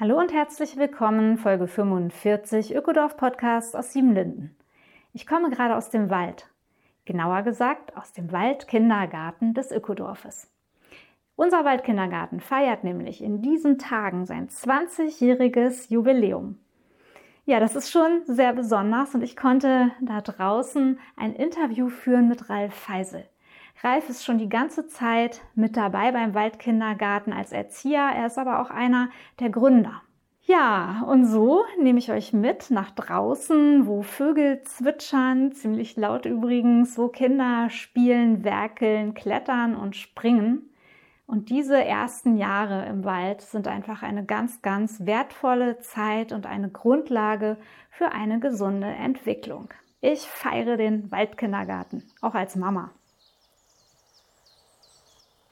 Hallo und herzlich willkommen, Folge 45 Ökodorf Podcast aus Siebenlinden. Ich komme gerade aus dem Wald. Genauer gesagt aus dem Waldkindergarten des Ökodorfes. Unser Waldkindergarten feiert nämlich in diesen Tagen sein 20-jähriges Jubiläum. Ja, das ist schon sehr besonders und ich konnte da draußen ein Interview führen mit Ralf Feisel. Ralf ist schon die ganze Zeit mit dabei beim Waldkindergarten als Erzieher. Er ist aber auch einer der Gründer. Ja, und so nehme ich euch mit nach draußen, wo Vögel zwitschern, ziemlich laut übrigens, wo Kinder spielen, werkeln, klettern und springen. Und diese ersten Jahre im Wald sind einfach eine ganz, ganz wertvolle Zeit und eine Grundlage für eine gesunde Entwicklung. Ich feiere den Waldkindergarten, auch als Mama.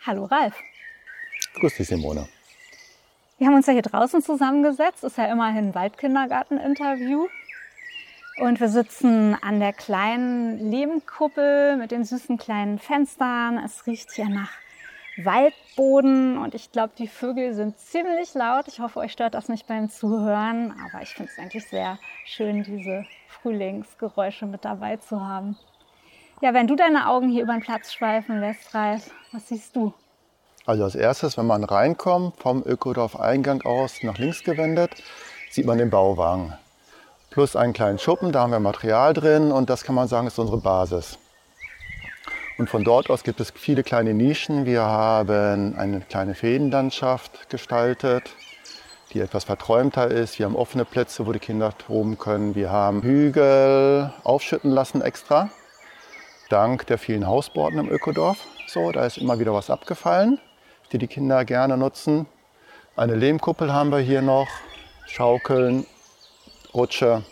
Hallo Ralf. Grüß dich, Simone. Wir haben uns ja hier draußen zusammengesetzt. Ist ja immerhin ein Waldkindergarten-Interview. Und wir sitzen an der kleinen Lehmkuppel mit den süßen kleinen Fenstern. Es riecht hier nach Waldboden und ich glaube, die Vögel sind ziemlich laut. Ich hoffe, euch stört das nicht beim Zuhören, aber ich finde es eigentlich sehr schön, diese Frühlingsgeräusche mit dabei zu haben. Ja, wenn du deine Augen hier über den Platz schweifen lässt, Ralf, was siehst du? Also als erstes, wenn man reinkommt, vom Ökodorf-Eingang aus nach links gewendet, sieht man den Bauwagen. Plus einen kleinen Schuppen, da haben wir Material drin und das kann man sagen, ist unsere Basis. Und von dort aus gibt es viele kleine Nischen. Wir haben eine kleine Feenlandschaft gestaltet, die etwas verträumter ist. Wir haben offene Plätze, wo die Kinder toben können. Wir haben Hügel aufschütten lassen extra dank der vielen Hausbauten im Ökodorf. So, da ist immer wieder was abgefallen, die die Kinder gerne nutzen. Eine Lehmkuppel haben wir hier noch, Schaukeln, Rutsche.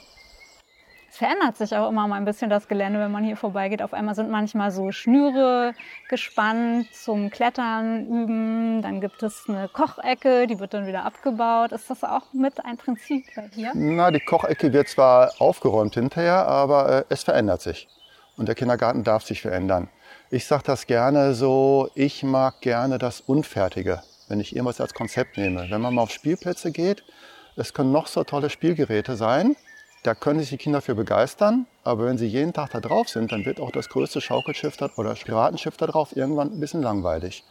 Es verändert sich auch immer mal ein bisschen das Gelände, wenn man hier vorbeigeht. Auf einmal sind manchmal so Schnüre gespannt zum Klettern üben. Dann gibt es eine Kochecke, die wird dann wieder abgebaut. Ist das auch mit ein Prinzip dir? Na, die Kochecke wird zwar aufgeräumt hinterher, aber äh, es verändert sich. Und der Kindergarten darf sich verändern. Ich sage das gerne so, ich mag gerne das Unfertige, wenn ich irgendwas als Konzept nehme. Wenn man mal auf Spielplätze geht, es können noch so tolle Spielgeräte sein, da können sich die Kinder für begeistern, aber wenn sie jeden Tag da drauf sind, dann wird auch das größte Schaukelschiff oder Piratenschiff da drauf irgendwann ein bisschen langweilig.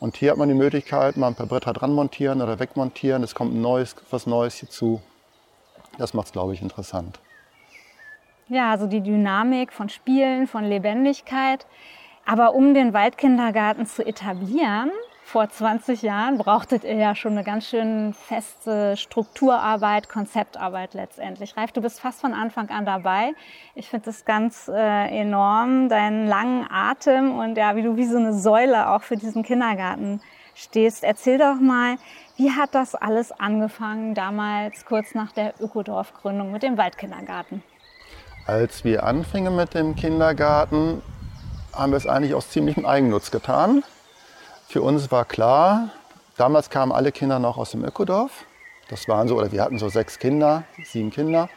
Und hier hat man die Möglichkeit, mal ein paar Bretter dran montieren oder wegmontieren, es kommt ein neues, was Neues hierzu. Das macht es, glaube ich, interessant. Ja, also die Dynamik von Spielen, von Lebendigkeit. Aber um den Waldkindergarten zu etablieren, vor 20 Jahren, brauchtet ihr ja schon eine ganz schön feste Strukturarbeit, Konzeptarbeit letztendlich. Reif, du bist fast von Anfang an dabei. Ich finde das ganz äh, enorm, deinen langen Atem und ja, wie du wie so eine Säule auch für diesen Kindergarten stehst. Erzähl doch mal, wie hat das alles angefangen damals, kurz nach der Ökodorfgründung mit dem Waldkindergarten? Als wir anfingen mit dem Kindergarten, haben wir es eigentlich aus ziemlichem Eigennutz getan. Für uns war klar, damals kamen alle Kinder noch aus dem Ökodorf. Das waren so, oder wir hatten so sechs Kinder, sieben Kinder.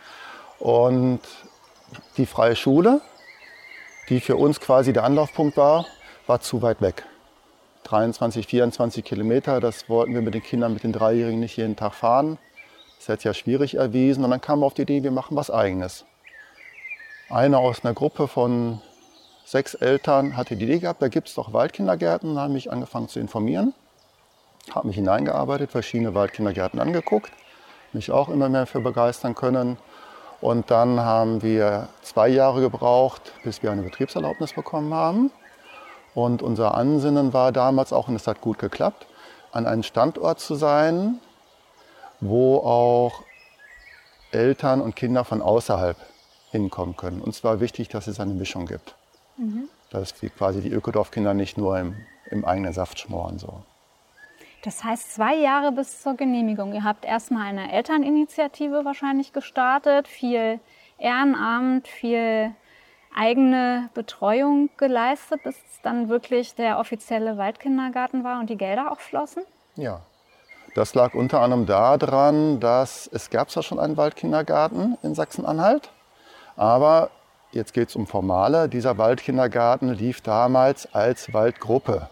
Und die freie Schule, die für uns quasi der Anlaufpunkt war, war zu weit weg. 23, 24 Kilometer, das wollten wir mit den Kindern, mit den Dreijährigen nicht jeden Tag fahren. Das hätte ja schwierig erwiesen. Und dann kamen wir auf die Idee, wir machen was Eigenes. Einer aus einer Gruppe von sechs Eltern hatte die Idee gehabt, da gibt es doch Waldkindergärten. Da habe mich angefangen zu informieren, habe mich hineingearbeitet, verschiedene Waldkindergärten angeguckt, mich auch immer mehr für begeistern können. Und dann haben wir zwei Jahre gebraucht, bis wir eine Betriebserlaubnis bekommen haben. Und unser Ansinnen war damals auch, und es hat gut geklappt, an einem Standort zu sein, wo auch Eltern und Kinder von außerhalb hinkommen können. Uns war wichtig, dass es eine Mischung gibt. Mhm. Dass wir quasi die Ökodorfkinder nicht nur im im eigenen Saft schmoren. So. Das heißt zwei Jahre bis zur Genehmigung. Ihr habt erstmal eine Elterninitiative wahrscheinlich gestartet, viel Ehrenamt, viel eigene Betreuung geleistet, bis es dann wirklich der offizielle Waldkindergarten war und die Gelder auch flossen? Ja. Das lag unter anderem daran, dass es gab zwar schon einen Waldkindergarten in Sachsen-Anhalt, aber jetzt geht es um Formale. Dieser Waldkindergarten lief damals als Waldgruppe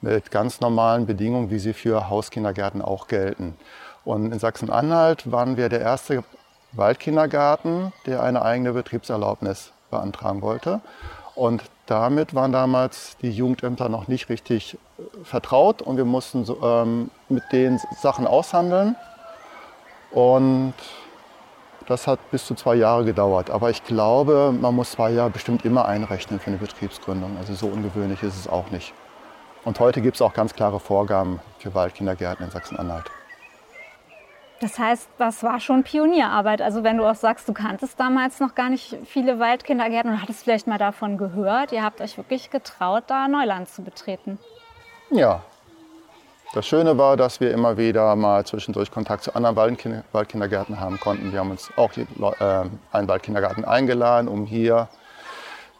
mit ganz normalen Bedingungen, wie sie für Hauskindergärten auch gelten. Und in Sachsen-Anhalt waren wir der erste Waldkindergarten, der eine eigene Betriebserlaubnis beantragen wollte. Und damit waren damals die Jugendämter noch nicht richtig äh, vertraut und wir mussten so, ähm, mit den Sachen aushandeln. Und das hat bis zu zwei Jahre gedauert. Aber ich glaube, man muss zwei Jahre bestimmt immer einrechnen für eine Betriebsgründung. Also so ungewöhnlich ist es auch nicht. Und heute gibt es auch ganz klare Vorgaben für Waldkindergärten in Sachsen-Anhalt. Das heißt, das war schon Pionierarbeit. Also wenn du auch sagst, du kanntest damals noch gar nicht viele Waldkindergärten und hattest vielleicht mal davon gehört, ihr habt euch wirklich getraut, da Neuland zu betreten. Ja. Das Schöne war, dass wir immer wieder mal zwischendurch Kontakt zu anderen Waldkindergärten haben konnten. Wir haben uns auch äh, einen Waldkindergarten eingeladen, um hier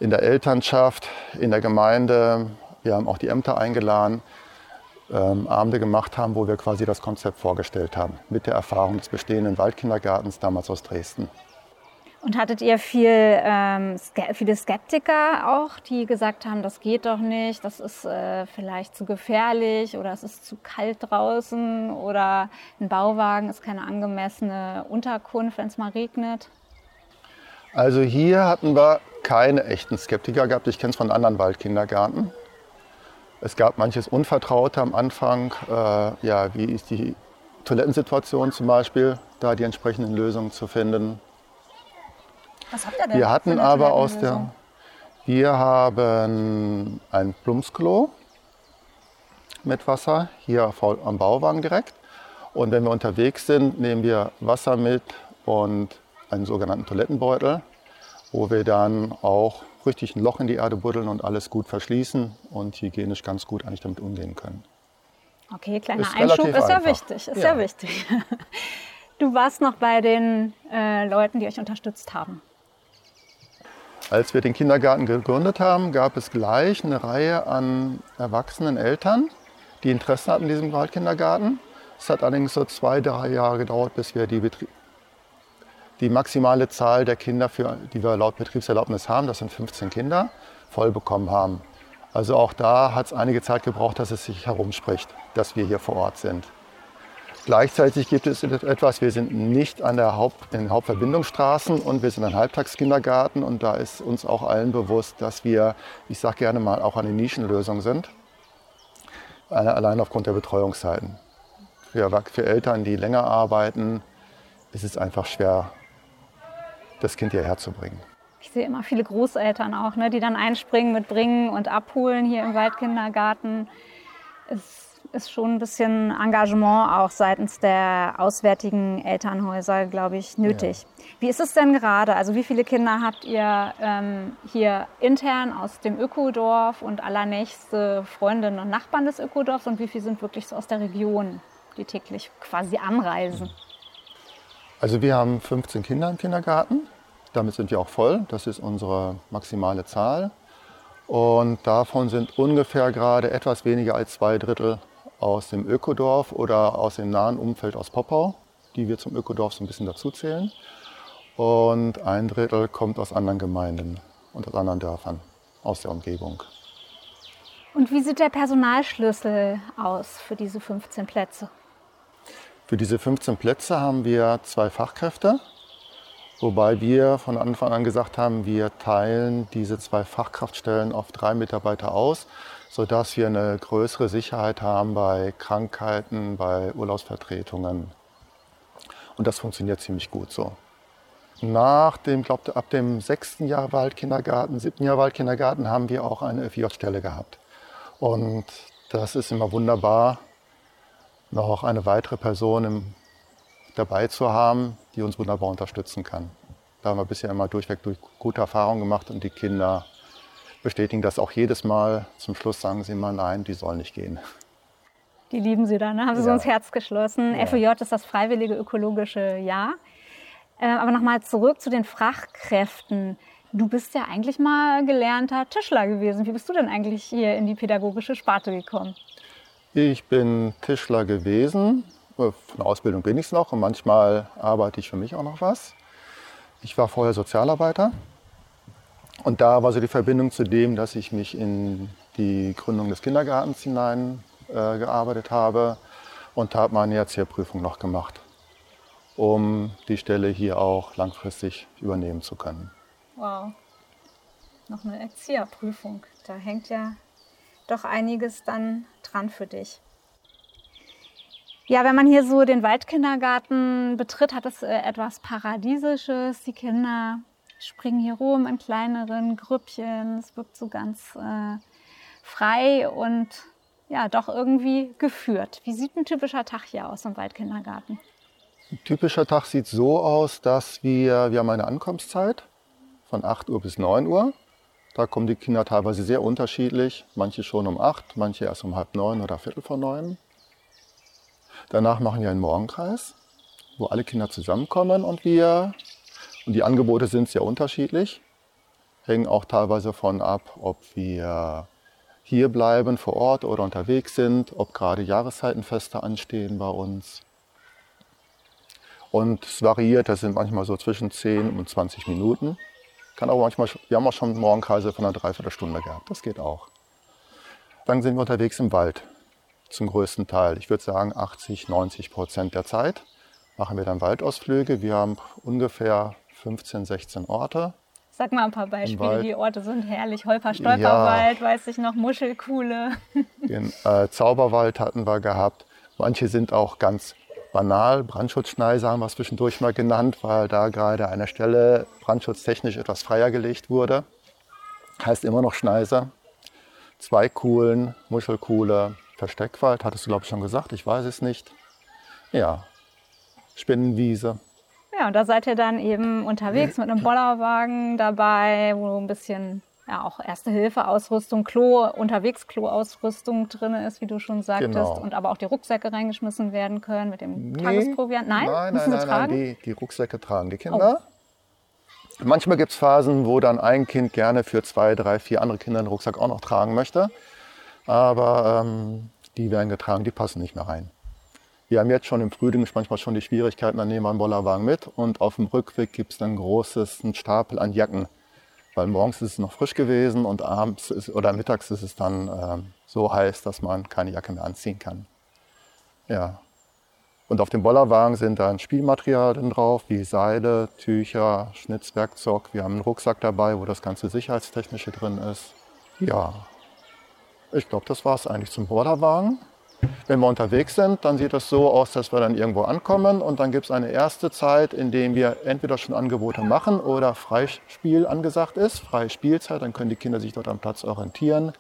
in der Elternschaft, in der Gemeinde, wir haben auch die Ämter eingeladen, ähm, Abende gemacht haben, wo wir quasi das Konzept vorgestellt haben, mit der Erfahrung des bestehenden Waldkindergartens damals aus Dresden. Und hattet ihr viel, ähm, viele Skeptiker auch, die gesagt haben, das geht doch nicht, das ist äh, vielleicht zu gefährlich oder es ist zu kalt draußen oder ein Bauwagen ist keine angemessene Unterkunft, wenn es mal regnet? Also hier hatten wir keine echten Skeptiker gehabt. Ich kenne es von anderen Waldkindergärten. Es gab manches Unvertraute am Anfang. Äh, ja, wie ist die Toilettensituation zum Beispiel, da die entsprechenden Lösungen zu finden. Was habt ihr denn? Wir hatten aber aus der. Wir haben ein Plumpsklo mit Wasser hier am Bauwagen direkt. Und wenn wir unterwegs sind, nehmen wir Wasser mit und einen sogenannten Toilettenbeutel, wo wir dann auch richtig ein Loch in die Erde buddeln und alles gut verschließen und hygienisch ganz gut eigentlich damit umgehen können. Okay, kleiner ist Einschub ist ja wichtig, ist ja. ja wichtig. Du warst noch bei den äh, Leuten, die euch unterstützt haben. Als wir den Kindergarten gegründet haben, gab es gleich eine Reihe an erwachsenen Eltern, die Interesse hatten an diesem Waldkindergarten. Es hat allerdings so zwei, drei Jahre gedauert, bis wir die Betrie die maximale Zahl der Kinder, für, die wir laut Betriebserlaubnis haben, das sind 15 Kinder, voll bekommen haben. Also auch da hat es einige Zeit gebraucht, dass es sich herumspricht, dass wir hier vor Ort sind. Gleichzeitig gibt es etwas, wir sind nicht an der Haupt, in den Hauptverbindungsstraßen und wir sind ein Halbtagskindergarten und da ist uns auch allen bewusst, dass wir, ich sage gerne mal, auch eine Nischenlösung sind, allein aufgrund der Betreuungszeiten. Für, für Eltern, die länger arbeiten, ist es einfach schwer, das Kind hierher zu bringen. Ich sehe immer viele Großeltern auch, ne, die dann einspringen mit Bringen und Abholen hier im Waldkindergarten. Es ist schon ein bisschen Engagement auch seitens der auswärtigen Elternhäuser, glaube ich, nötig. Ja. Wie ist es denn gerade? Also wie viele Kinder habt ihr ähm, hier intern aus dem Ökodorf und allernächste Freundinnen und Nachbarn des Ökodorfs und wie viele sind wirklich so aus der Region, die täglich quasi anreisen? Also wir haben 15 Kinder im Kindergarten. Damit sind wir auch voll. Das ist unsere maximale Zahl. Und davon sind ungefähr gerade etwas weniger als zwei Drittel aus dem Ökodorf oder aus dem nahen Umfeld aus Poppau, die wir zum Ökodorf so ein bisschen dazuzählen. Und ein Drittel kommt aus anderen Gemeinden und aus anderen Dörfern aus der Umgebung. Und wie sieht der Personalschlüssel aus für diese 15 Plätze? Für diese 15 Plätze haben wir zwei Fachkräfte, wobei wir von Anfang an gesagt haben, wir teilen diese zwei Fachkraftstellen auf drei Mitarbeiter aus, sodass wir eine größere Sicherheit haben bei Krankheiten, bei Urlaubsvertretungen. Und das funktioniert ziemlich gut so. Nach dem, glaube ab dem sechsten Jahr Waldkindergarten, siebten Jahr Waldkindergarten haben wir auch eine FJ-Stelle gehabt. Und das ist immer wunderbar, noch eine weitere Person im, dabei zu haben, die uns wunderbar unterstützen kann. Da haben wir bisher immer durchweg durch gute Erfahrungen gemacht und die Kinder bestätigen das auch jedes Mal. Zum Schluss sagen sie mal, nein, die sollen nicht gehen. Die lieben sie dann, ne? haben sie ja. so ins Herz geschlossen. Ja. FÖJ ist das freiwillige ökologische Jahr. Äh, aber nochmal zurück zu den Fachkräften. Du bist ja eigentlich mal gelernter Tischler gewesen. Wie bist du denn eigentlich hier in die pädagogische Sparte gekommen? Ich bin Tischler gewesen. Äh, von Ausbildung bin ich es noch und manchmal arbeite ich für mich auch noch was. Ich war vorher Sozialarbeiter und da war so die Verbindung zu dem, dass ich mich in die Gründung des Kindergartens hinein äh, habe und habe meine Erzieherprüfung noch gemacht, um die Stelle hier auch langfristig übernehmen zu können. Wow, noch eine Erzieherprüfung. Da hängt ja doch einiges dann dran für dich. Ja, wenn man hier so den Waldkindergarten betritt, hat es äh, etwas Paradiesisches. Die Kinder springen hier rum in kleineren Grüppchen. Es wirkt so ganz äh, frei und ja, doch irgendwie geführt. Wie sieht ein typischer Tag hier aus im Waldkindergarten? Ein typischer Tag sieht so aus, dass wir, wir haben eine Ankunftszeit von 8 Uhr bis 9 Uhr. Da kommen die Kinder teilweise sehr unterschiedlich. Manche schon um 8, manche erst um halb neun oder viertel vor neun. Danach machen wir einen Morgenkreis, wo alle Kinder zusammenkommen und wir, und die Angebote sind sehr unterschiedlich, hängen auch teilweise davon ab, ob wir hier bleiben vor Ort oder unterwegs sind, ob gerade Jahreszeitenfeste anstehen bei uns. Und es variiert, das sind manchmal so zwischen 10 und 20 Minuten. Kann auch manchmal, wir haben auch schon Morgenkreise von einer Dreiviertelstunde gehabt, das geht auch. Dann sind wir unterwegs im Wald, zum größten Teil. Ich würde sagen 80, 90 Prozent der Zeit machen wir dann Waldausflüge. Wir haben ungefähr 15, 16 Orte. Sag mal ein paar Beispiele. Die Orte sind herrlich. Holper-Stolperwald, ja. weiß ich noch, Muschelkuhle. Den äh, Zauberwald hatten wir gehabt. Manche sind auch ganz banal. Brandschutzschneise haben wir es zwischendurch mal genannt, weil da gerade an der Stelle brandschutztechnisch etwas freier gelegt wurde. Heißt immer noch Schneise. Zwei Kuhlen, Muschelkuhle, Versteckwald, hattest du glaube ich schon gesagt, ich weiß es nicht. Ja, Spinnenwiese. Ja, und da seid ihr dann eben unterwegs mit einem Bollerwagen dabei, wo ein bisschen ja, auch Erste-Hilfe-Ausrüstung, Klo, unterwegs Klo-Ausrüstung drin ist, wie du schon sagtest. Genau. Und aber auch die Rucksäcke reingeschmissen werden können mit dem nee, Tagesproviant. Nein, nein, nein, nein, nein, die, die Rucksäcke tragen die Kinder. Oh. Manchmal gibt es Phasen, wo dann ein Kind gerne für zwei, drei, vier andere Kinder den Rucksack auch noch tragen möchte. Aber ähm, die werden getragen, die passen nicht mehr rein. Wir haben jetzt schon im Frühling manchmal schon die Schwierigkeiten, dann nehmen wir einen Bollerwagen mit und auf dem Rückweg gibt es dann großes einen Stapel an Jacken. Weil morgens ist es noch frisch gewesen und abends ist, oder mittags ist es dann äh, so heiß, dass man keine Jacke mehr anziehen kann. Ja. Und auf dem Bollerwagen sind dann Spielmaterialien drauf, wie Seile, Tücher, Schnitzwerkzeug. Wir haben einen Rucksack dabei, wo das ganze Sicherheitstechnische drin ist. Ja, ich glaube, das war es eigentlich zum Bollerwagen. Wenn wir unterwegs sind, dann sieht es so aus, dass wir dann irgendwo ankommen und dann gibt es eine erste Zeit, in der wir entweder schon Angebote machen oder Freispiel angesagt ist, freie Spielzeit. Dann können die Kinder sich dort am Platz orientieren,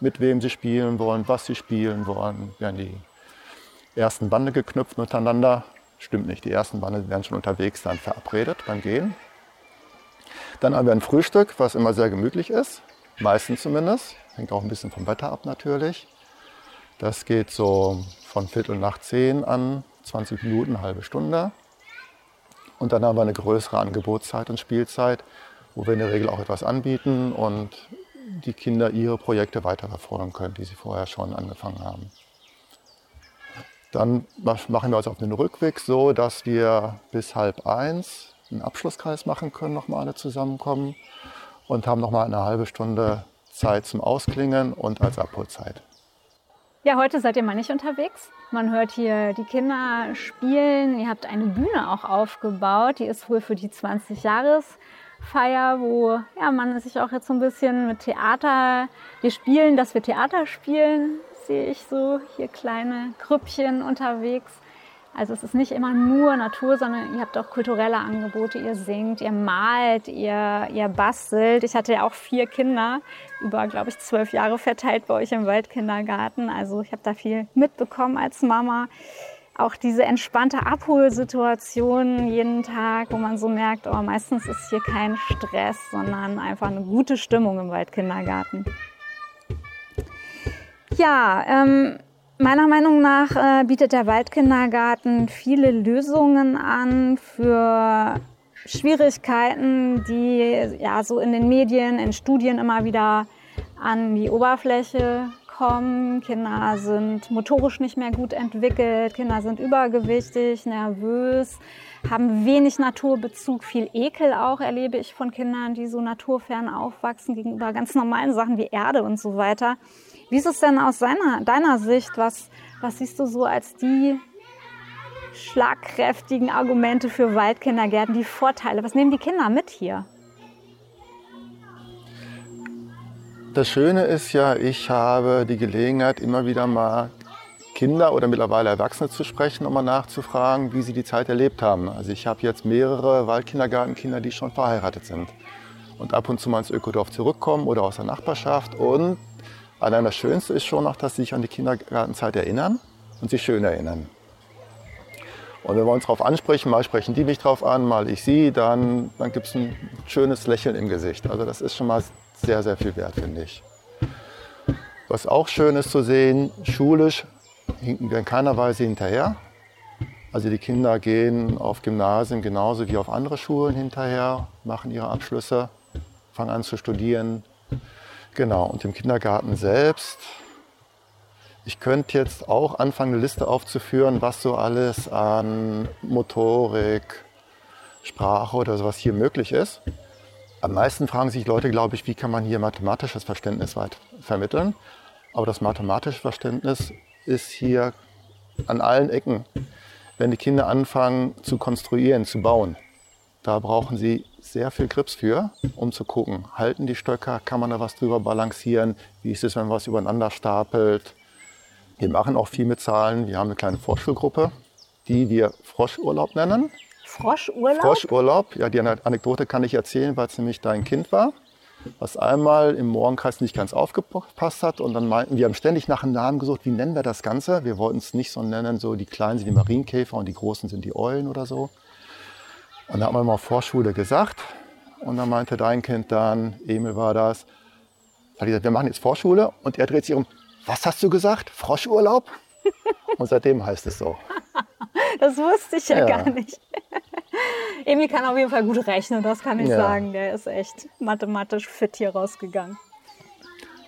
mit wem sie spielen wollen, was sie spielen wollen. Werden die ersten Bande geknüpft miteinander. Stimmt nicht, die ersten Bande werden schon unterwegs dann verabredet beim Gehen. Dann haben wir ein Frühstück, was immer sehr gemütlich ist, meistens zumindest. Hängt auch ein bisschen vom Wetter ab natürlich. Das geht so von Viertel nach zehn an, 20 Minuten, halbe Stunde. Und dann haben wir eine größere Angebotszeit und Spielzeit, wo wir in der Regel auch etwas anbieten und die Kinder ihre Projekte weiterverfolgen können, die sie vorher schon angefangen haben. Dann machen wir uns auf den Rückweg so, dass wir bis halb eins einen Abschlusskreis machen können, nochmal alle zusammenkommen und haben nochmal eine halbe Stunde Zeit zum Ausklingen und als Abholzeit. Ja, heute seid ihr mal nicht unterwegs. Man hört hier die Kinder spielen. Ihr habt eine Bühne auch aufgebaut. Die ist wohl für die 20-Jahres-Feier, wo ja, man sich auch jetzt so ein bisschen mit Theater, wir spielen, dass wir Theater spielen, sehe ich so hier kleine Grüppchen unterwegs. Also es ist nicht immer nur Natur, sondern ihr habt auch kulturelle Angebote. Ihr singt, ihr malt, ihr, ihr bastelt. Ich hatte ja auch vier Kinder, über, glaube ich, zwölf Jahre verteilt bei euch im Waldkindergarten. Also ich habe da viel mitbekommen als Mama. auch diese entspannte Abholsituation jeden Tag, wo man so merkt, oh, meistens ist hier kein Stress, sondern einfach eine gute Stimmung im Waldkindergarten. Ja, ähm, meiner Meinung nach äh, bietet der Waldkindergarten viele Lösungen an für Schwierigkeiten, die ja so in den Medien, in Studien immer wieder an die Oberfläche kommen. Kinder sind motorisch nicht mehr gut entwickelt, Kinder sind übergewichtig, nervös, haben wenig Naturbezug, viel Ekel auch erlebe ich von Kindern, die so naturfern aufwachsen gegenüber ganz normalen Sachen wie Erde und so weiter. Wie ist es denn aus seiner, deiner Sicht? Was, was siehst du so als die schlagkräftigen Argumente für Waldkindergärten, die Vorteile? Was nehmen die Kinder mit hier? Das Schöne ist ja, ich habe die Gelegenheit, immer wieder mal Kinder oder mittlerweile Erwachsene zu sprechen, um mal nachzufragen, wie sie die Zeit erlebt haben. Also ich habe jetzt mehrere Waldkindergartenkinder, die schon verheiratet sind und ab und zu mal ins Ökodorf zurückkommen oder aus der Nachbarschaft. Und allein das Schönste ist schon noch, dass sie sich an die Kindergartenzeit erinnern und sich schön erinnern. Und wenn wir uns darauf ansprechen, mal sprechen die mich drauf an, mal ich sie, dann, dann gibt es ein schönes Lächeln im Gesicht. Also das ist schon mal sehr, sehr viel wert, finde ich. Was auch schön ist zu sehen, schulisch hinken wir in keiner Weise hinterher. Also die Kinder gehen auf Gymnasien genauso wie auf andere Schulen hinterher, machen ihre Abschlüsse, fangen an zu studieren. Genau, und im Kindergarten selbst, ich könnte jetzt auch anfangen, eine Liste aufzuführen, was so alles an Motorik, Sprache oder sowas hier möglich ist. Am meisten fragen sich Leute, glaube ich, wie kann man hier mathematisches Verständnis weit vermitteln. Aber das mathematische Verständnis ist hier an allen Ecken, wenn die Kinder anfangen zu konstruieren, zu bauen. Da brauchen sie sehr viel Grips für, um zu gucken, halten die Stöcker, kann man da was drüber balancieren, wie ist es, wenn man was übereinander stapelt. Wir machen auch viel mit Zahlen. Wir haben eine kleine Vorschulgruppe, die wir Froschurlaub nennen. Froschurlaub? Froschurlaub, ja, die Anekdote kann ich erzählen, weil es nämlich dein Kind war, was einmal im Morgenkreis nicht ganz aufgepasst hat. Und dann meinten wir, haben ständig nach einem Namen gesucht, wie nennen wir das Ganze? Wir wollten es nicht so nennen, so die Kleinen sind die Marienkäfer und die Großen sind die Eulen oder so. Und da haben wir mal Vorschule gesagt. Und dann meinte dein Kind dann, Emil war das, hat gesagt, wir machen jetzt Vorschule. Und er dreht sich um, was hast du gesagt? Froschurlaub? Und seitdem heißt es so. Das wusste ich ja, ja. gar nicht. Emil kann auf jeden Fall gut rechnen, das kann ich ja. sagen. Der ist echt mathematisch fit hier rausgegangen.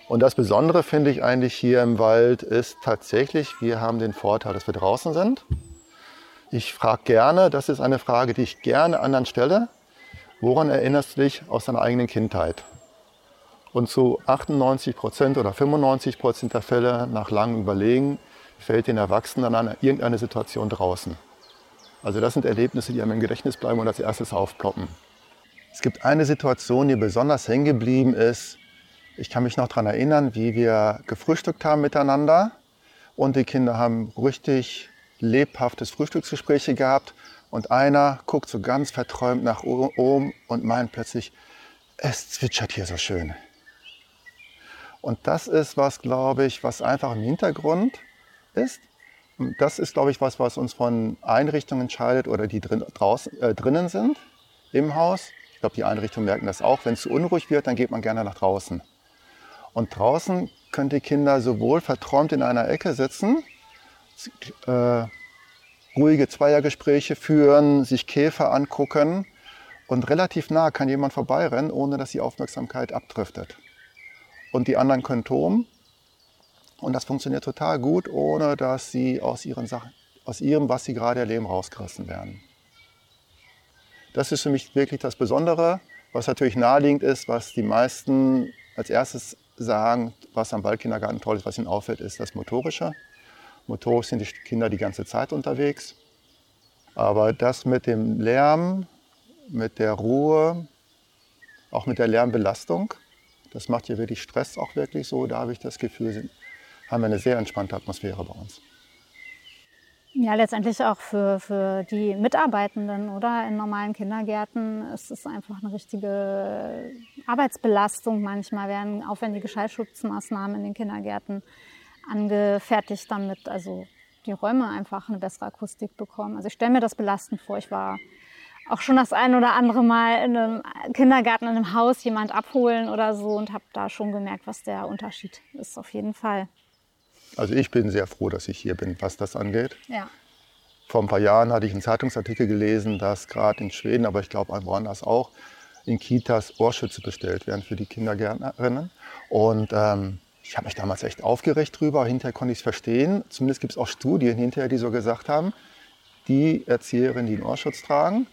Und das Besondere finde ich eigentlich hier im Wald ist tatsächlich, wir haben den Vorteil, dass wir draußen sind. Ich frage gerne, das ist eine Frage, die ich gerne anderen stelle. Woran erinnerst du dich aus deiner eigenen Kindheit? Und zu 98 Prozent oder 95 Prozent der Fälle nach langem Überlegen fällt den Erwachsenen an irgendeine Situation draußen. Also das sind Erlebnisse, die einem im Gedächtnis bleiben und als erstes aufploppen. Es gibt eine Situation, die besonders hängen geblieben ist. Ich kann mich noch daran erinnern, wie wir gefrühstückt haben miteinander und die Kinder haben richtig lebhaftes Frühstücksgespräche gehabt und einer guckt so ganz verträumt nach oben und meint plötzlich, es zwitschert hier so schön. Und das ist was, glaube ich, was einfach im Hintergrund ist das ist, glaube ich, was, was uns von Einrichtungen entscheidet oder die drin, draußen, äh, drinnen sind im Haus. Ich glaube, die Einrichtungen merken das auch. Wenn es zu unruhig wird, dann geht man gerne nach draußen. Und draußen können die Kinder sowohl verträumt in einer Ecke sitzen, äh, ruhige Zweiergespräche führen, sich Käfer angucken und relativ nah kann jemand vorbeirennen, ohne dass die Aufmerksamkeit abdriftet. Und die anderen können toben und das funktioniert total gut, ohne dass sie aus, ihren Sachen, aus ihrem, was sie gerade erleben, rausgerissen werden. Das ist für mich wirklich das Besondere, was natürlich naheliegend ist, was die meisten als erstes sagen, was am Waldkindergarten toll ist, was ihnen auffällt, ist das Motorische. Motorisch sind die Kinder die ganze Zeit unterwegs. Aber das mit dem Lärm, mit der Ruhe, auch mit der Lärmbelastung, das macht hier wirklich Stress auch wirklich so. Da habe ich das Gefühl, haben wir eine sehr entspannte Atmosphäre bei uns. Ja, letztendlich auch für, für die Mitarbeitenden oder in normalen Kindergärten ist es einfach eine richtige Arbeitsbelastung. Manchmal werden aufwendige Schallschutzmaßnahmen in den Kindergärten angefertigt, damit also die Räume einfach eine bessere Akustik bekommen. Also ich stelle mir das belastend vor. Ich war auch schon das ein oder andere Mal in einem Kindergarten, in einem Haus jemand abholen oder so und habe da schon gemerkt, was der Unterschied ist, auf jeden Fall. Also ich bin sehr froh, dass ich hier bin, was das angeht. Ja. Vor ein paar Jahren hatte ich einen Zeitungsartikel gelesen, dass gerade in Schweden, aber ich glaube woanders auch, in Kitas Ohrschütze bestellt werden für die Kindergärtnerinnen. Und ähm, ich habe mich damals echt aufgeregt drüber. Hinterher konnte ich es verstehen. Zumindest gibt es auch Studien hinterher, die so gesagt haben, die Erzieherinnen, die einen Ohrschutz tragen,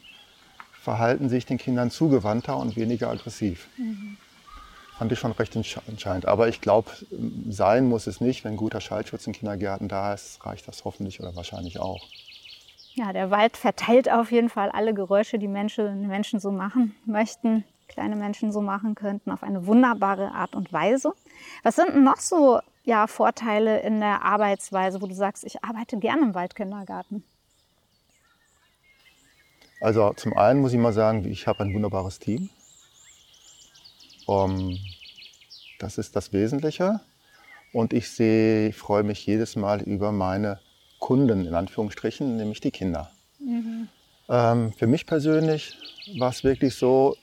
verhalten sich den Kindern zugewandter und weniger aggressiv. Mhm. Fand ich schon recht entscheidend. Aber ich glaube, sein muss es nicht. Wenn guter Schallschutz in Kindergärten da ist, reicht das hoffentlich oder wahrscheinlich auch. Ja, der Wald verteilt auf jeden Fall alle Geräusche, die Menschen, Menschen so machen möchten, kleine Menschen so machen könnten, auf eine wunderbare Art und Weise. Was sind denn noch so ja, Vorteile in der Arbeitsweise, wo du sagst, ich arbeite gerne im Waldkindergarten? Also zum einen muss ich mal sagen, ich habe ein wunderbares Team. Um, das ist das Wesentliche. Und ich sehe, ich freue mich jedes Mal über meine Kunden, in Anführungsstrichen, nämlich die Kinder. Mhm. Ähm, für mich persönlich war es wirklich so,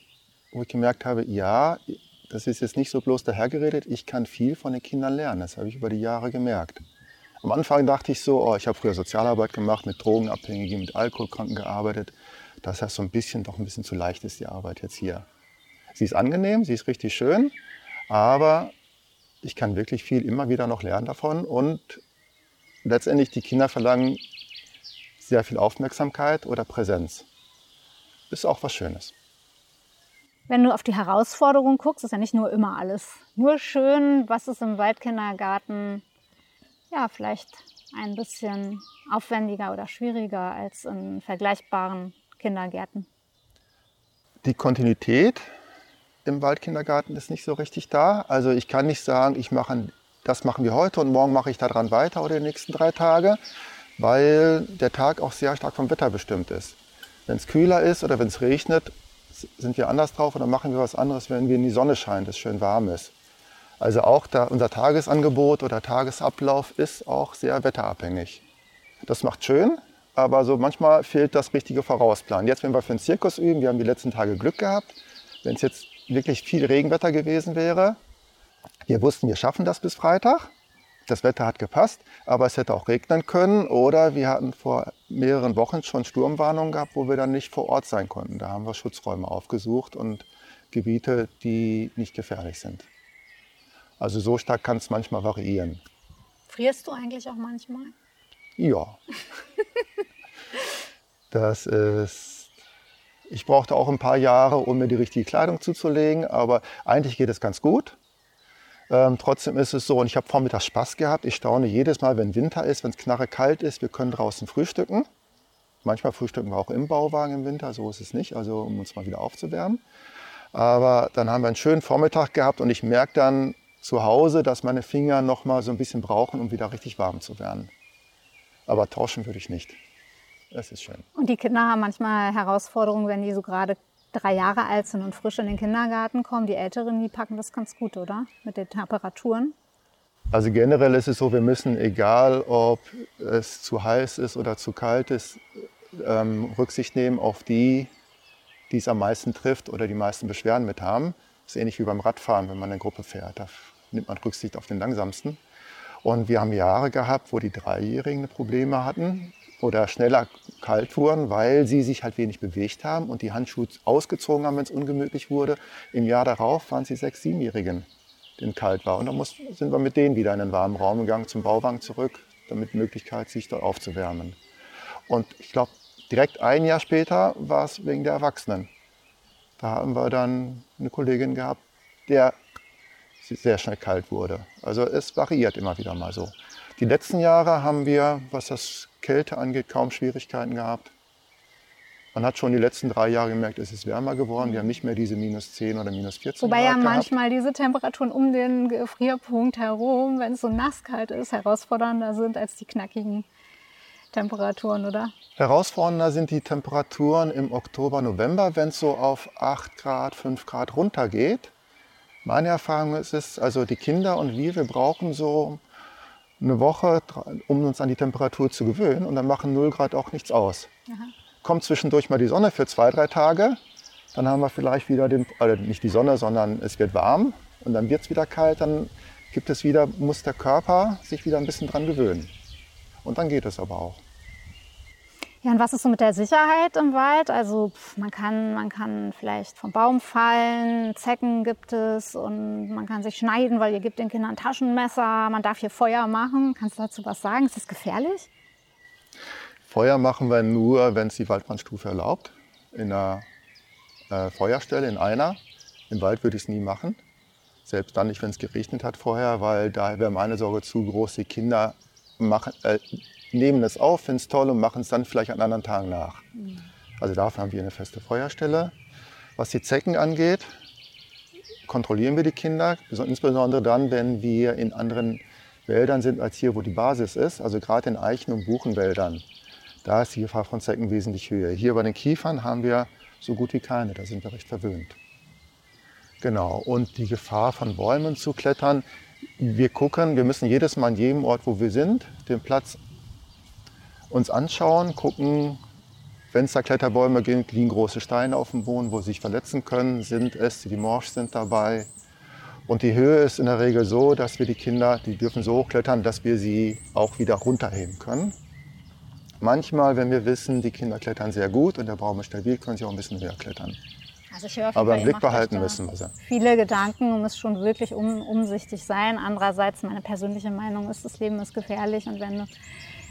wo ich gemerkt habe, ja, das ist jetzt nicht so bloß dahergeredet, ich kann viel von den Kindern lernen. Das habe ich über die Jahre gemerkt. Am Anfang dachte ich so, oh, ich habe früher Sozialarbeit gemacht, mit Drogenabhängigen, mit Alkoholkranken gearbeitet. Das heißt so ein bisschen, doch ein bisschen zu leicht ist die Arbeit jetzt hier. Sie ist angenehm, sie ist richtig schön, aber ich kann wirklich viel immer wieder noch lernen davon und letztendlich die Kinder verlangen sehr viel Aufmerksamkeit oder Präsenz. Ist auch was Schönes. Wenn du auf die Herausforderungen guckst, ist ja nicht nur immer alles nur schön. Was ist im Waldkindergarten ja vielleicht ein bisschen aufwendiger oder schwieriger als in vergleichbaren Kindergärten? Die Kontinuität im Waldkindergarten ist nicht so richtig da. Also ich kann nicht sagen, ich mache das machen wir heute und morgen mache ich daran weiter oder die nächsten drei Tage, weil der Tag auch sehr stark vom Wetter bestimmt ist. Wenn es kühler ist oder wenn es regnet, sind wir anders drauf oder machen wir was anderes, wenn wir in die Sonne scheint, es schön warm ist. Also auch da, unser Tagesangebot oder Tagesablauf ist auch sehr wetterabhängig. Das macht schön, aber so manchmal fehlt das richtige Vorausplan. Jetzt, wenn wir für den Zirkus üben, wir haben die letzten Tage Glück gehabt. Wenn es jetzt wirklich viel Regenwetter gewesen wäre, wir wussten, wir schaffen das bis Freitag. Das Wetter hat gepasst, aber es hätte auch regnen können. Oder wir hatten vor mehreren Wochen schon Sturmwarnungen gehabt, wo wir dann nicht vor Ort sein konnten. Da haben wir Schutzräume aufgesucht und Gebiete, die nicht gefährlich sind. Also so stark kann es manchmal variieren. Frierst du eigentlich auch manchmal? Ja. das ist. Ich brauchte auch ein paar Jahre, um mir die richtige Kleidung zuzulegen, aber eigentlich geht es ganz gut. Ähm, trotzdem ist es so, und ich habe vormittags Spaß gehabt. Ich staune jedes Mal, wenn Winter ist, wenn es knarre kalt ist, wir können draußen frühstücken. Manchmal frühstücken wir auch im Bauwagen im Winter, so ist es nicht, also um uns mal wieder aufzuwärmen. Aber dann haben wir einen schönen Vormittag gehabt und ich merke dann zu Hause, dass meine Finger noch mal so ein bisschen brauchen, um wieder richtig warm zu werden. Aber tauschen würde ich nicht. Es ist schön. Und die Kinder haben manchmal Herausforderungen, wenn die so gerade drei Jahre alt sind und frisch in den Kindergarten kommen. Die Älteren, die packen das ganz gut, oder? Mit den Temperaturen. Also generell ist es so, wir müssen, egal ob es zu heiß ist oder zu kalt ist, ähm, Rücksicht nehmen auf die, die es am meisten trifft oder die meisten Beschwerden mit haben. Das ist ähnlich wie beim Radfahren, wenn man eine Gruppe fährt. Da nimmt man Rücksicht auf den langsamsten. Und wir haben Jahre gehabt, wo die Dreijährigen Probleme hatten oder schneller kalt wurden, weil sie sich halt wenig bewegt haben und die Handschuhe ausgezogen haben, wenn es ungemütlich wurde. Im Jahr darauf waren sie sechs, siebenjährigen, denen kalt war. Und dann muss, sind wir mit denen wieder in den warmen Raum gegangen, zum Bauwagen zurück, damit Möglichkeit, sich dort aufzuwärmen. Und ich glaube, direkt ein Jahr später war es wegen der Erwachsenen. Da haben wir dann eine Kollegin gehabt, der sehr schnell kalt wurde. Also es variiert immer wieder mal so. Die letzten Jahre haben wir, was das Kälte angeht, kaum Schwierigkeiten gehabt. Man hat schon die letzten drei Jahre gemerkt, es ist wärmer geworden. Wir haben nicht mehr diese minus 10 oder minus 14 Wobei Grad ja manchmal diese Temperaturen um den Gefrierpunkt herum, wenn es so nasskalt ist, herausfordernder sind als die knackigen Temperaturen, oder? Herausfordernder sind die Temperaturen im Oktober, November, wenn es so auf 8 Grad, 5 Grad runtergeht. Meine Erfahrung ist es, also die Kinder und wir, wir brauchen so eine Woche, um uns an die Temperatur zu gewöhnen. Und dann machen 0 Grad auch nichts aus. Aha. Kommt zwischendurch mal die Sonne für zwei, drei Tage. Dann haben wir vielleicht wieder den, also nicht die Sonne, sondern es wird warm. Und dann wird es wieder kalt. Dann gibt es wieder, muss der Körper sich wieder ein bisschen dran gewöhnen. Und dann geht es aber auch. Ja, und was ist so mit der Sicherheit im Wald? Also pff, man, kann, man kann vielleicht vom Baum fallen, Zecken gibt es und man kann sich schneiden, weil ihr gibt den Kindern Taschenmesser, man darf hier Feuer machen. Kannst du dazu was sagen? Ist das gefährlich? Feuer machen wir nur, wenn es die Waldbrandstufe erlaubt. In einer äh, Feuerstelle, in einer. Im Wald würde ich es nie machen. Selbst dann nicht, wenn es geregnet hat vorher, weil da wäre meine Sorge zu groß. Die Kinder machen, äh, nehmen es auf, finden es toll und machen es dann vielleicht an anderen Tagen nach. Mhm. Also dafür haben wir eine feste Feuerstelle. Was die Zecken angeht, kontrollieren wir die Kinder, insbesondere dann, wenn wir in anderen Wäldern sind als hier, wo die Basis ist, also gerade in Eichen- und Buchenwäldern. Da ist die Gefahr von Zecken wesentlich höher. Hier bei den Kiefern haben wir so gut wie keine, da sind wir recht verwöhnt. Genau, und die Gefahr von Bäumen zu klettern, wir gucken, wir müssen jedes Mal an jedem Ort, wo wir sind, den Platz uns anschauen, gucken, wenn es da Kletterbäume gibt, liegen große Steine auf dem Boden, wo sie sich verletzen können, sind es, die morsch sind dabei. Und die Höhe ist in der Regel so, dass wir die Kinder, die dürfen so hochklettern, dass wir sie auch wieder runterheben können. Manchmal, wenn wir wissen, die Kinder klettern sehr gut und der Baum ist stabil, können sie auch ein bisschen höher klettern. Also ich höre Aber im Blick behalten müssen wir sie. Viele Gedanken und es schon wirklich um, umsichtig sein. Andererseits, meine persönliche Meinung ist, das Leben ist gefährlich und wenn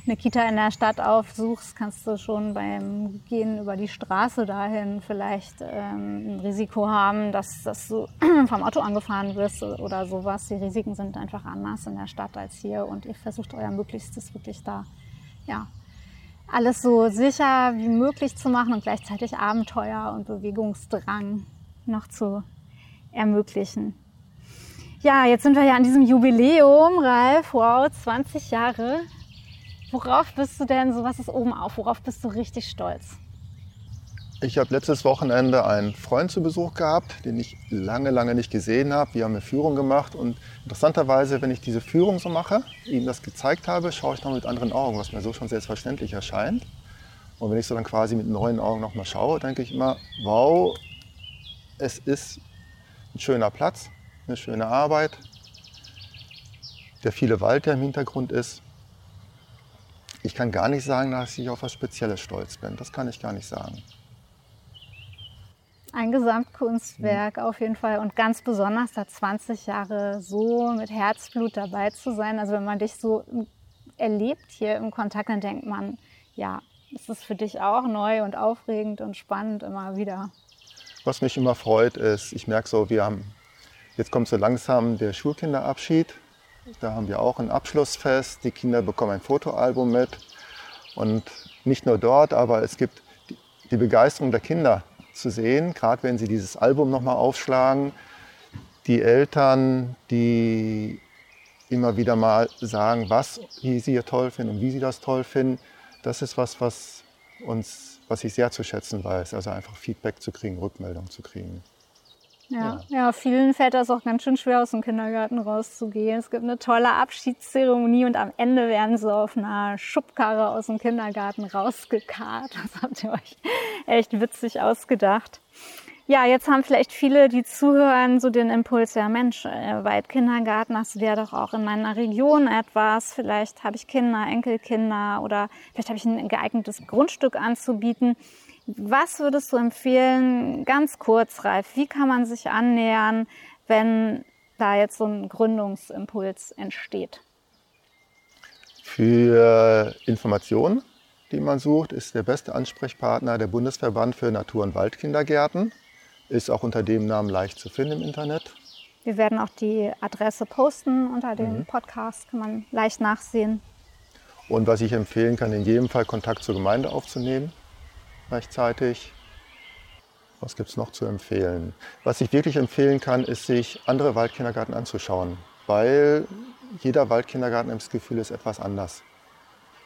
eine Kita in der Stadt aufsuchst, kannst du schon beim Gehen über die Straße dahin vielleicht ähm, ein Risiko haben, dass, dass du vom Auto angefahren wirst oder sowas. Die Risiken sind einfach anders in der Stadt als hier und ihr versucht euer Möglichstes wirklich da, ja, alles so sicher wie möglich zu machen und gleichzeitig Abenteuer und Bewegungsdrang noch zu ermöglichen. Ja, jetzt sind wir ja an diesem Jubiläum, Ralf. Wow, 20 Jahre. Worauf bist du denn, so was ist oben auf, worauf bist du richtig stolz? Ich habe letztes Wochenende einen Freund zu Besuch gehabt, den ich lange, lange nicht gesehen habe. Wir haben eine Führung gemacht und interessanterweise, wenn ich diese Führung so mache, ihm das gezeigt habe, schaue ich noch mit anderen Augen, was mir so schon selbstverständlich erscheint. Und wenn ich so dann quasi mit neuen Augen nochmal schaue, denke ich immer, wow, es ist ein schöner Platz, eine schöne Arbeit, der viele Wald, der im Hintergrund ist. Ich kann gar nicht sagen, dass ich auf was Spezielles stolz bin. Das kann ich gar nicht sagen. Ein Gesamtkunstwerk mhm. auf jeden Fall und ganz besonders da 20 Jahre so mit Herzblut dabei zu sein. Also wenn man dich so erlebt hier im Kontakt, dann denkt man, ja, es ist für dich auch neu und aufregend und spannend immer wieder. Was mich immer freut, ist, ich merke so, wir haben, jetzt kommt so langsam der Schulkinderabschied da haben wir auch ein Abschlussfest. Die Kinder bekommen ein Fotoalbum mit. Und nicht nur dort, aber es gibt die Begeisterung der Kinder zu sehen, gerade wenn sie dieses Album nochmal aufschlagen. Die Eltern, die immer wieder mal sagen, was sie hier toll finden und wie sie das toll finden. Das ist was, was uns, was ich sehr zu schätzen weiß. Also einfach Feedback zu kriegen, Rückmeldung zu kriegen. Ja, ja, vielen fällt das auch ganz schön schwer, aus dem Kindergarten rauszugehen. Es gibt eine tolle Abschiedszeremonie und am Ende werden sie auf einer Schubkarre aus dem Kindergarten rausgekarrt. Das habt ihr euch echt witzig ausgedacht. Ja, jetzt haben vielleicht viele, die zuhören, so den Impuls, ja Mensch, äh, weit Kindergarten, das wäre doch auch in meiner Region etwas. Vielleicht habe ich Kinder, Enkelkinder oder vielleicht habe ich ein geeignetes Grundstück anzubieten. Was würdest du empfehlen, ganz kurz, Ralf, wie kann man sich annähern, wenn da jetzt so ein Gründungsimpuls entsteht? Für Informationen, die man sucht, ist der beste Ansprechpartner der Bundesverband für Natur- und Waldkindergärten. Ist auch unter dem Namen leicht zu finden im Internet. Wir werden auch die Adresse posten unter dem mhm. Podcast, kann man leicht nachsehen. Und was ich empfehlen kann, in jedem Fall Kontakt zur Gemeinde aufzunehmen rechtzeitig. Was gibt es noch zu empfehlen? Was ich wirklich empfehlen kann, ist, sich andere Waldkindergärten anzuschauen, weil jeder Waldkindergarten im Gefühl ist etwas anders.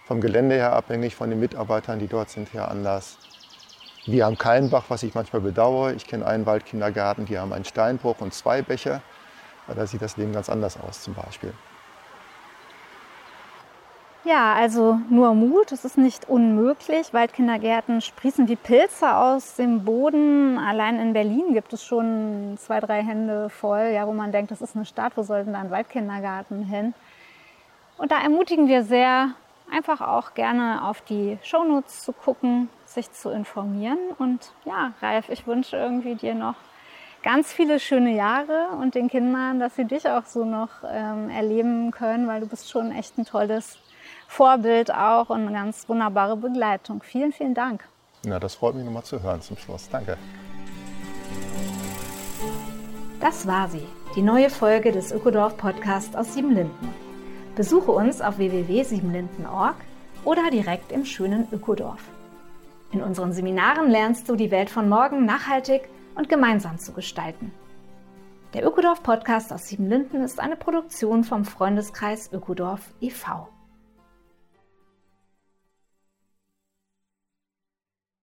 Vom Gelände her abhängig, von den Mitarbeitern, die dort sind, her anders. Wir haben keinen Bach, was ich manchmal bedauere. Ich kenne einen Waldkindergarten, die haben einen Steinbruch und zwei Bäche. Da sieht das Leben ganz anders aus zum Beispiel. Ja, also nur Mut, es ist nicht unmöglich. Waldkindergärten sprießen wie Pilze aus dem Boden. Allein in Berlin gibt es schon zwei, drei Hände voll, ja, wo man denkt, das ist eine Stadt, wo sollten da ein Waldkindergarten hin? Und da ermutigen wir sehr, einfach auch gerne auf die Shownotes zu gucken, sich zu informieren. Und ja, Ralf, ich wünsche irgendwie dir noch ganz viele schöne Jahre und den Kindern, dass sie dich auch so noch ähm, erleben können, weil du bist schon echt ein tolles Vorbild auch und eine ganz wunderbare Begleitung. Vielen, vielen Dank. Ja, das freut mich nochmal zu hören zum Schluss. Danke. Das war sie, die neue Folge des Ökodorf Podcast aus Siebenlinden. Besuche uns auf www.siebenlinden.org oder direkt im schönen Ökodorf. In unseren Seminaren lernst du die Welt von morgen nachhaltig und gemeinsam zu gestalten. Der Ökodorf Podcast aus Siebenlinden ist eine Produktion vom Freundeskreis Ökodorf e.V.